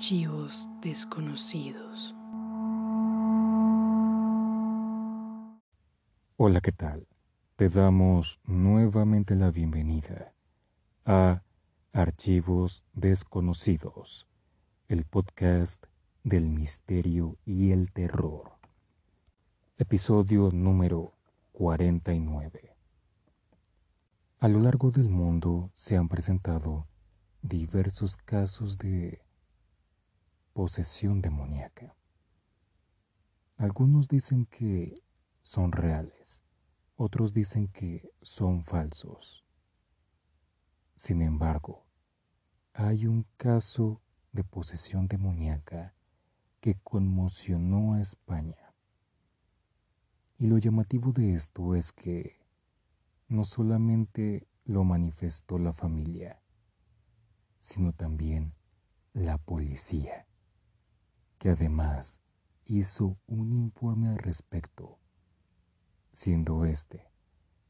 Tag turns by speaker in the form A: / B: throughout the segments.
A: Archivos desconocidos.
B: Hola, ¿qué tal? Te damos nuevamente la bienvenida a Archivos desconocidos, el podcast del misterio y el terror. Episodio número 49. A lo largo del mundo se han presentado diversos casos de posesión demoníaca. Algunos dicen que son reales, otros dicen que son falsos. Sin embargo, hay un caso de posesión demoníaca que conmocionó a España. Y lo llamativo de esto es que no solamente lo manifestó la familia, sino también la policía, que además hizo un informe al respecto, siendo este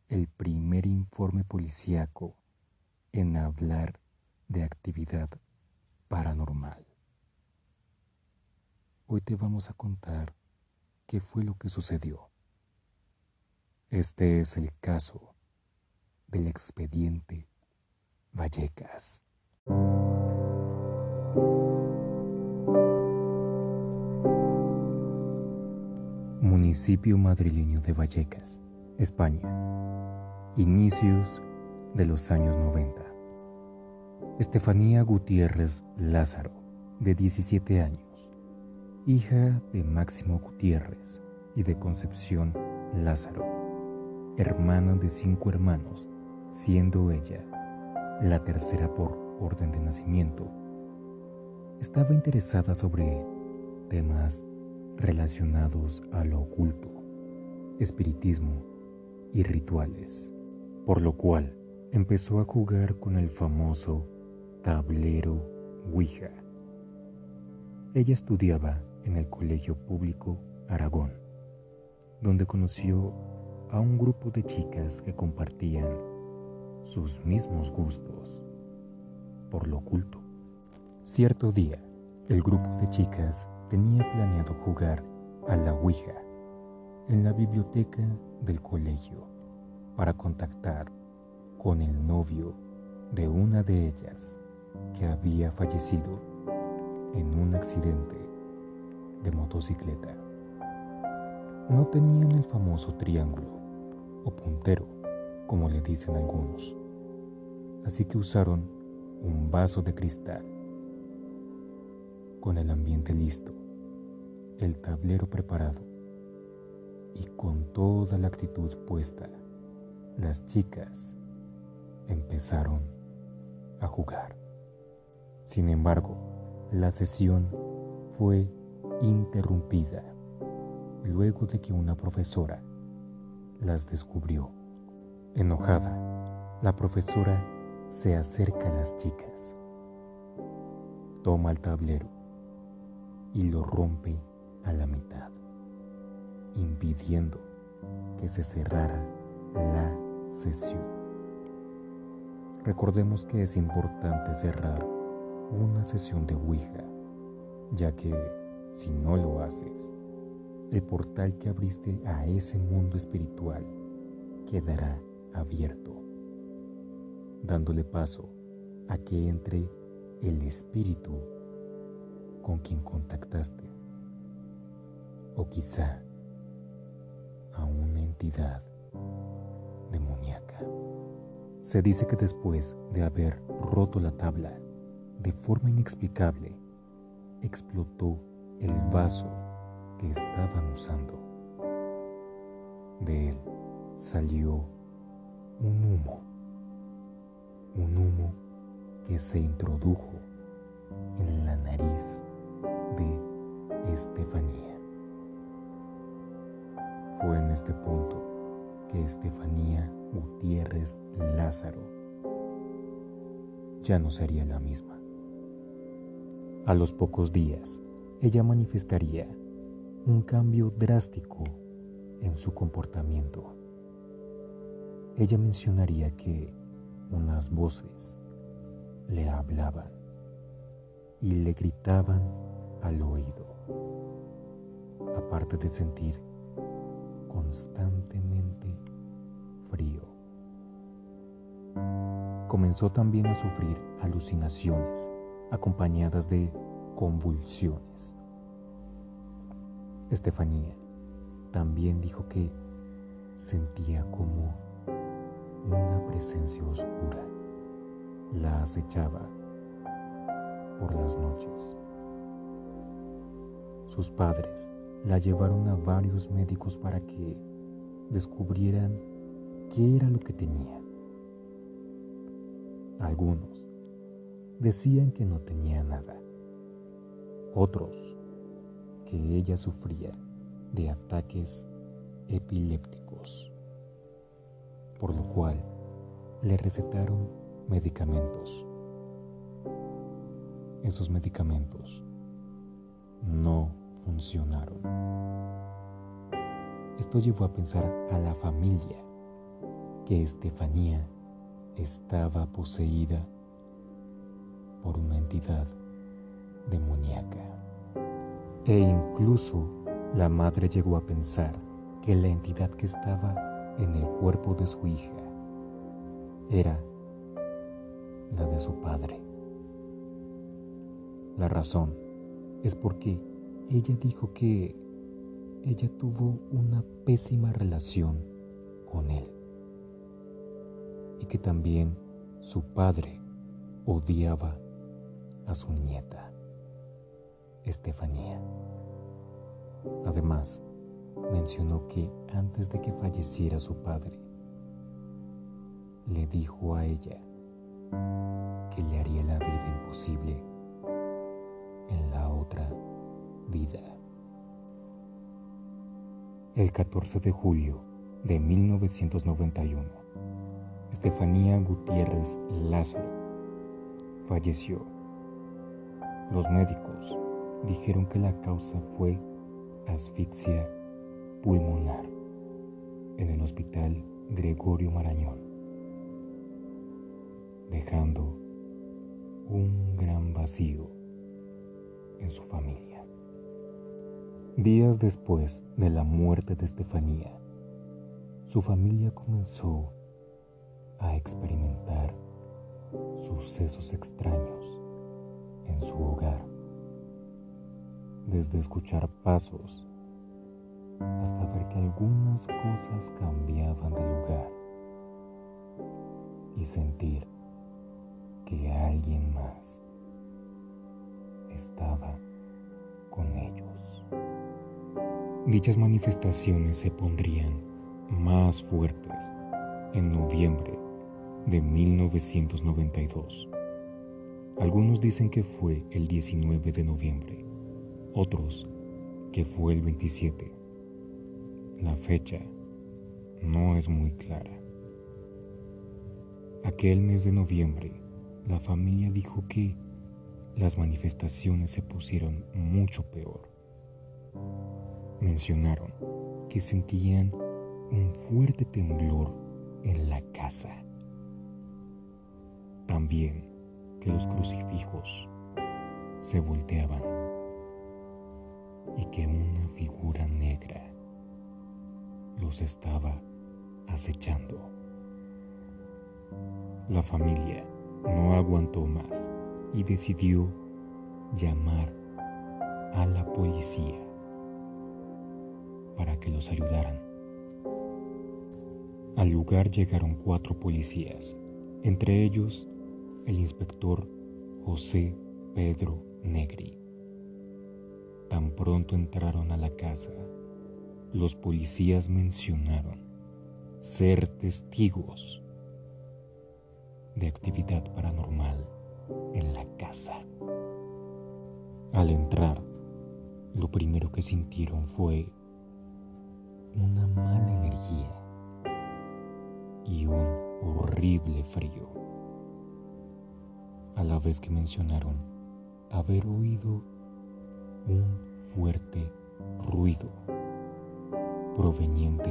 B: el primer informe policíaco en hablar de actividad paranormal. Hoy te vamos a contar qué fue lo que sucedió. Este es el caso del expediente Vallecas. Municipio madrileño de Vallecas, España. Inicios de los años 90. Estefanía Gutiérrez Lázaro, de 17 años, hija de Máximo Gutiérrez y de Concepción Lázaro, hermana de cinco hermanos, siendo ella la tercera por orden de nacimiento, estaba interesada sobre temas relacionados a lo oculto, espiritismo y rituales, por lo cual empezó a jugar con el famoso tablero Ouija. Ella estudiaba en el Colegio Público Aragón, donde conoció a un grupo de chicas que compartían sus mismos gustos por lo oculto. Cierto día, el grupo de chicas tenía planeado jugar a la Ouija en la biblioteca del colegio para contactar con el novio de una de ellas que había fallecido en un accidente de motocicleta. No tenían el famoso triángulo o puntero, como le dicen algunos, así que usaron un vaso de cristal con el ambiente listo, el tablero preparado y con toda la actitud puesta, las chicas empezaron a jugar. Sin embargo, la sesión fue interrumpida luego de que una profesora las descubrió. Enojada, la profesora se acerca a las chicas, toma el tablero y lo rompe a la mitad, impidiendo que se cerrara la sesión. Recordemos que es importante cerrar una sesión de Ouija, ya que si no lo haces, el portal que abriste a ese mundo espiritual quedará abierto, dándole paso a que entre el espíritu con quien contactaste, o quizá a una entidad demoníaca. Se dice que después de haber roto la tabla de forma inexplicable, explotó el vaso que estaban usando. De él salió un humo, un humo que se introdujo en la nariz de Estefanía. Fue en este punto que Estefanía Gutiérrez Lázaro ya no sería la misma. A los pocos días, ella manifestaría un cambio drástico en su comportamiento. Ella mencionaría que unas voces le hablaban y le gritaban al oído, aparte de sentir constantemente frío. Comenzó también a sufrir alucinaciones acompañadas de convulsiones. Estefanía también dijo que sentía como una presencia oscura la acechaba por las noches. Sus padres la llevaron a varios médicos para que descubrieran qué era lo que tenía. Algunos decían que no tenía nada. Otros que ella sufría de ataques epilépticos, por lo cual le recetaron medicamentos. Esos medicamentos no funcionaron. Esto llevó a pensar a la familia que Estefanía estaba poseída por una entidad demoníaca. E incluso la madre llegó a pensar que la entidad que estaba en el cuerpo de su hija era la de su padre. La razón es porque ella dijo que ella tuvo una pésima relación con él y que también su padre odiaba a su nieta, Estefanía. Además, mencionó que antes de que falleciera su padre, le dijo a ella que le haría la vida imposible en la otra vida. El 14 de julio de 1991, Estefanía Gutiérrez Lázaro falleció. Los médicos dijeron que la causa fue asfixia pulmonar en el hospital Gregorio Marañón, dejando un gran vacío en su familia. Días después de la muerte de Estefanía, su familia comenzó a experimentar sucesos extraños en su hogar, desde escuchar pasos hasta ver que algunas cosas cambiaban de lugar y sentir que alguien más estaba con ellos. Dichas manifestaciones se pondrían más fuertes en noviembre de 1992. Algunos dicen que fue el 19 de noviembre, otros que fue el 27. La fecha no es muy clara. Aquel mes de noviembre, la familia dijo que las manifestaciones se pusieron mucho peor. Mencionaron que sentían un fuerte temblor en la casa. También que los crucifijos se volteaban y que una figura negra los estaba acechando. La familia no aguantó más y decidió llamar a la policía para que los ayudaran. Al lugar llegaron cuatro policías, entre ellos el inspector José Pedro Negri. Tan pronto entraron a la casa, los policías mencionaron ser testigos de actividad paranormal en la casa. Al entrar, lo primero que sintieron fue una mala energía y un horrible frío, a la vez que mencionaron haber oído un fuerte ruido proveniente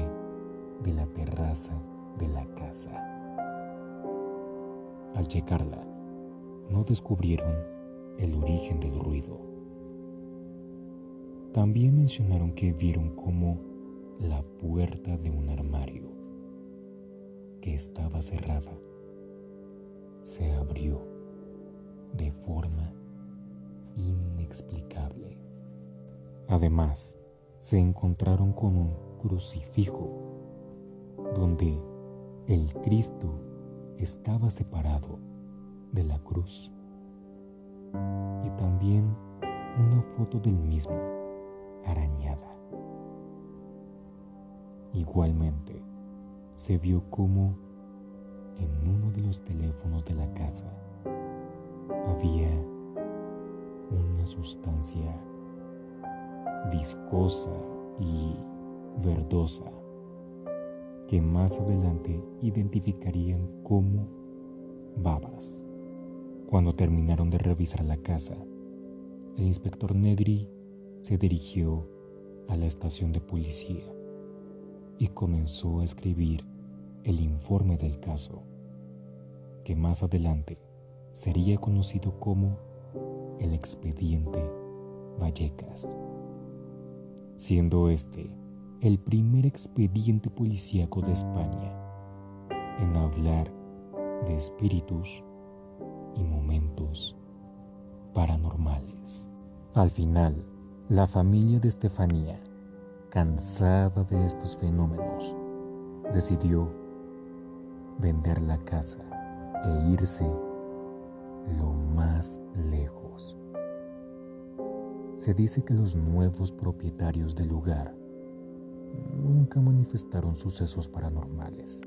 B: de la terraza de la casa. Al checarla, no descubrieron el origen del ruido. También mencionaron que vieron como la puerta de un armario que estaba cerrada se abrió de forma inexplicable. Además, se encontraron con un crucifijo donde el Cristo estaba separado de la cruz y también una foto del mismo arañada. Igualmente, se vio como en uno de los teléfonos de la casa había una sustancia viscosa y verdosa que más adelante identificarían como babas. Cuando terminaron de revisar la casa, el inspector Negri se dirigió a la estación de policía y comenzó a escribir el informe del caso, que más adelante sería conocido como el expediente Vallecas, siendo este el primer expediente policíaco de España en hablar de espíritus y momentos paranormales. Al final, la familia de Estefanía, cansada de estos fenómenos, decidió vender la casa e irse lo más lejos. Se dice que los nuevos propietarios del lugar nunca manifestaron sucesos paranormales,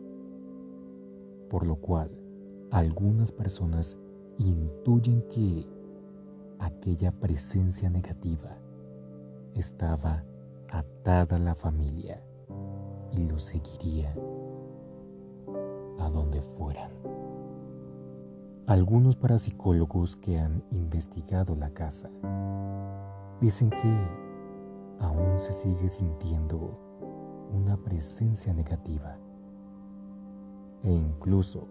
B: por lo cual algunas personas intuyen que aquella presencia negativa estaba atada a la familia y lo seguiría a donde fueran. Algunos parapsicólogos que han investigado la casa dicen que aún se sigue sintiendo una presencia negativa. E incluso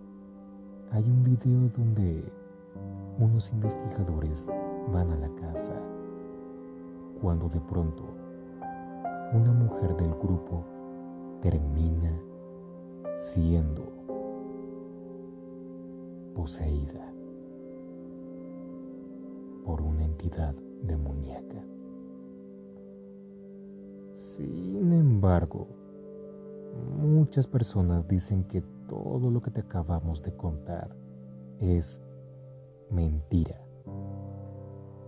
B: hay un video donde unos investigadores van a la casa cuando de pronto una mujer del grupo termina siendo poseída por una entidad demoníaca. Sin embargo, muchas personas dicen que todo lo que te acabamos de contar es mentira.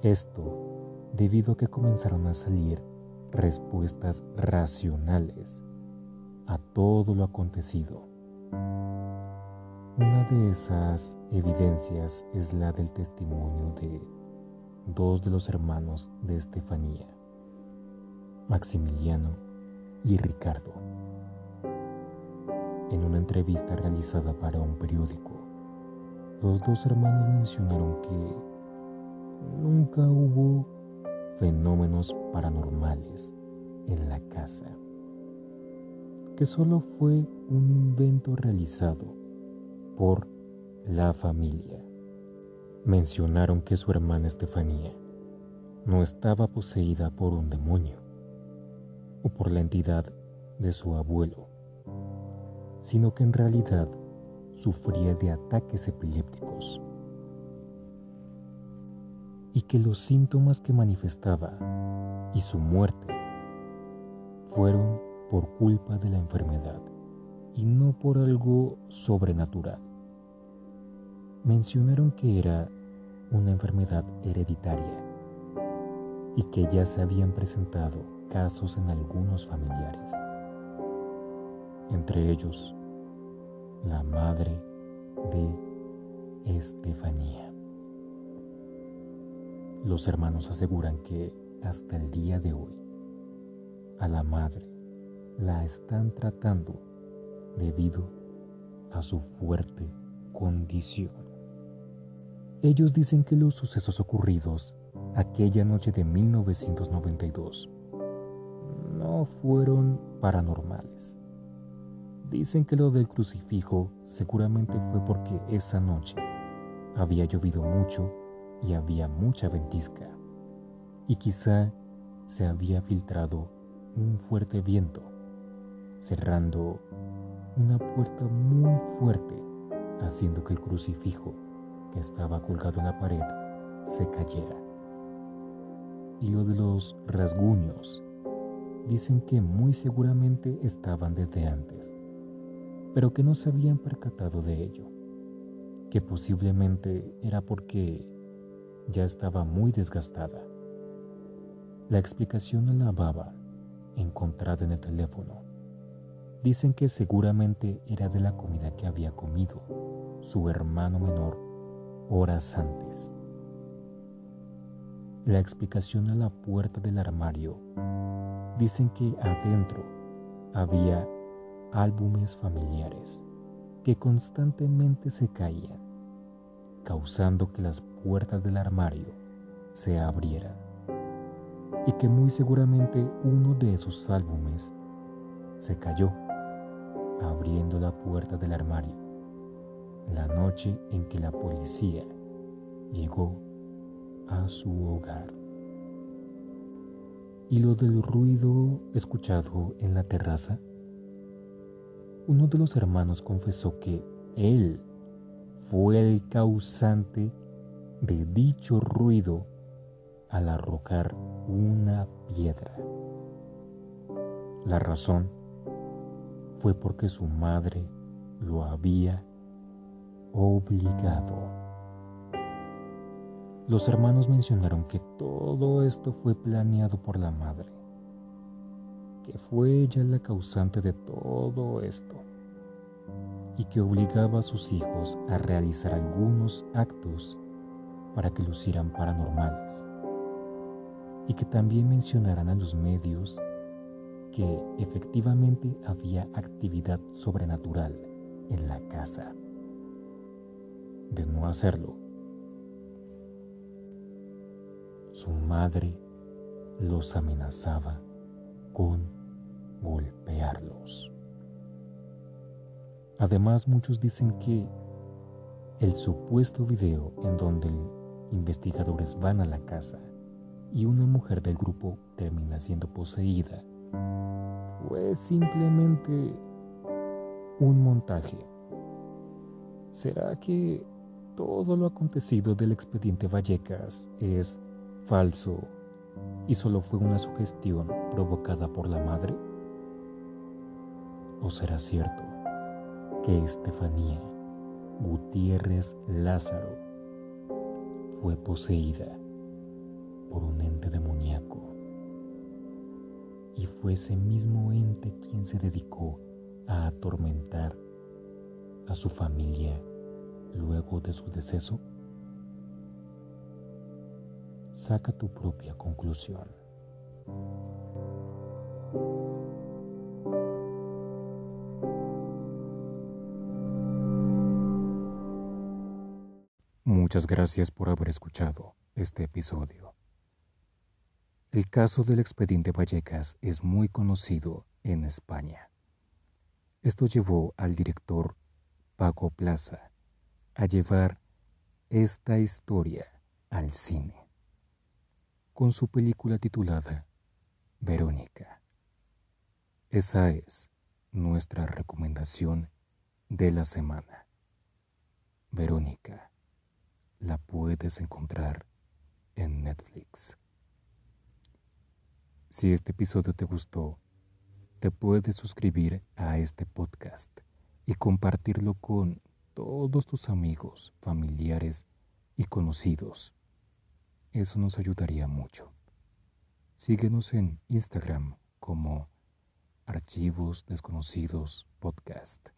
B: Esto debido a que comenzaron a salir respuestas racionales a todo lo acontecido. Una de esas evidencias es la del testimonio de dos de los hermanos de Estefanía, Maximiliano y Ricardo. En una entrevista realizada para un periódico, los dos hermanos mencionaron que nunca hubo fenómenos paranormales en la casa, que solo fue un invento realizado por la familia. Mencionaron que su hermana Estefanía no estaba poseída por un demonio o por la entidad de su abuelo, sino que en realidad sufría de ataques epilépticos y que los síntomas que manifestaba y su muerte fueron por culpa de la enfermedad y no por algo sobrenatural. Mencionaron que era una enfermedad hereditaria y que ya se habían presentado casos en algunos familiares, entre ellos la madre de Estefanía. Los hermanos aseguran que hasta el día de hoy a la madre la están tratando debido a su fuerte condición. Ellos dicen que los sucesos ocurridos aquella noche de 1992 no fueron paranormales. Dicen que lo del crucifijo seguramente fue porque esa noche había llovido mucho y había mucha ventisca, y quizá se había filtrado un fuerte viento, cerrando una puerta muy fuerte, haciendo que el crucifijo que estaba colgado en la pared se cayera. Y lo de los rasguños, dicen que muy seguramente estaban desde antes, pero que no se habían percatado de ello, que posiblemente era porque ya estaba muy desgastada. La explicación a la baba, encontrada en el teléfono, dicen que seguramente era de la comida que había comido su hermano menor horas antes. La explicación a la puerta del armario dicen que adentro había álbumes familiares que constantemente se caían, causando que las puertas del armario se abrieran y que muy seguramente uno de esos álbumes se cayó abriendo la puerta del armario la noche en que la policía llegó a su hogar. ¿Y lo del ruido escuchado en la terraza? Uno de los hermanos confesó que él fue el causante de dicho ruido al arrojar una piedra. La razón fue porque su madre lo había obligado. Los hermanos mencionaron que todo esto fue planeado por la madre, que fue ella la causante de todo esto y que obligaba a sus hijos a realizar algunos actos para que lucieran paranormales y que también mencionaran a los medios que efectivamente había actividad sobrenatural en la casa. De no hacerlo, su madre los amenazaba con golpearlos. Además, muchos dicen que el supuesto video en donde investigadores van a la casa y una mujer del grupo termina siendo poseída fue simplemente un montaje. ¿Será que todo lo acontecido del expediente Vallecas es falso y solo fue una sugestión provocada por la madre? ¿O será cierto que Estefanía Gutiérrez Lázaro fue poseída por un ente demoníaco? Y fue ese mismo ente quien se dedicó a atormentar a su familia luego de su deceso? Saca tu propia conclusión. Muchas gracias por haber escuchado este episodio. El caso del expediente Vallecas es muy conocido en España. Esto llevó al director Paco Plaza a llevar esta historia al cine con su película titulada Verónica. Esa es nuestra recomendación de la semana. Verónica, la puedes encontrar en Netflix. Si este episodio te gustó, te puedes suscribir a este podcast y compartirlo con todos tus amigos, familiares y conocidos. Eso nos ayudaría mucho. Síguenos en Instagram como Archivos Desconocidos Podcast.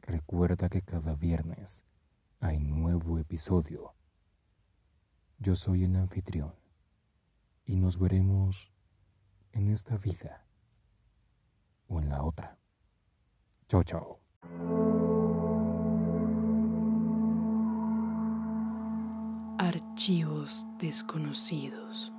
B: Recuerda que cada viernes hay nuevo episodio. Yo soy el anfitrión y nos veremos en esta vida o en la otra. Chao, chao.
A: Archivos desconocidos.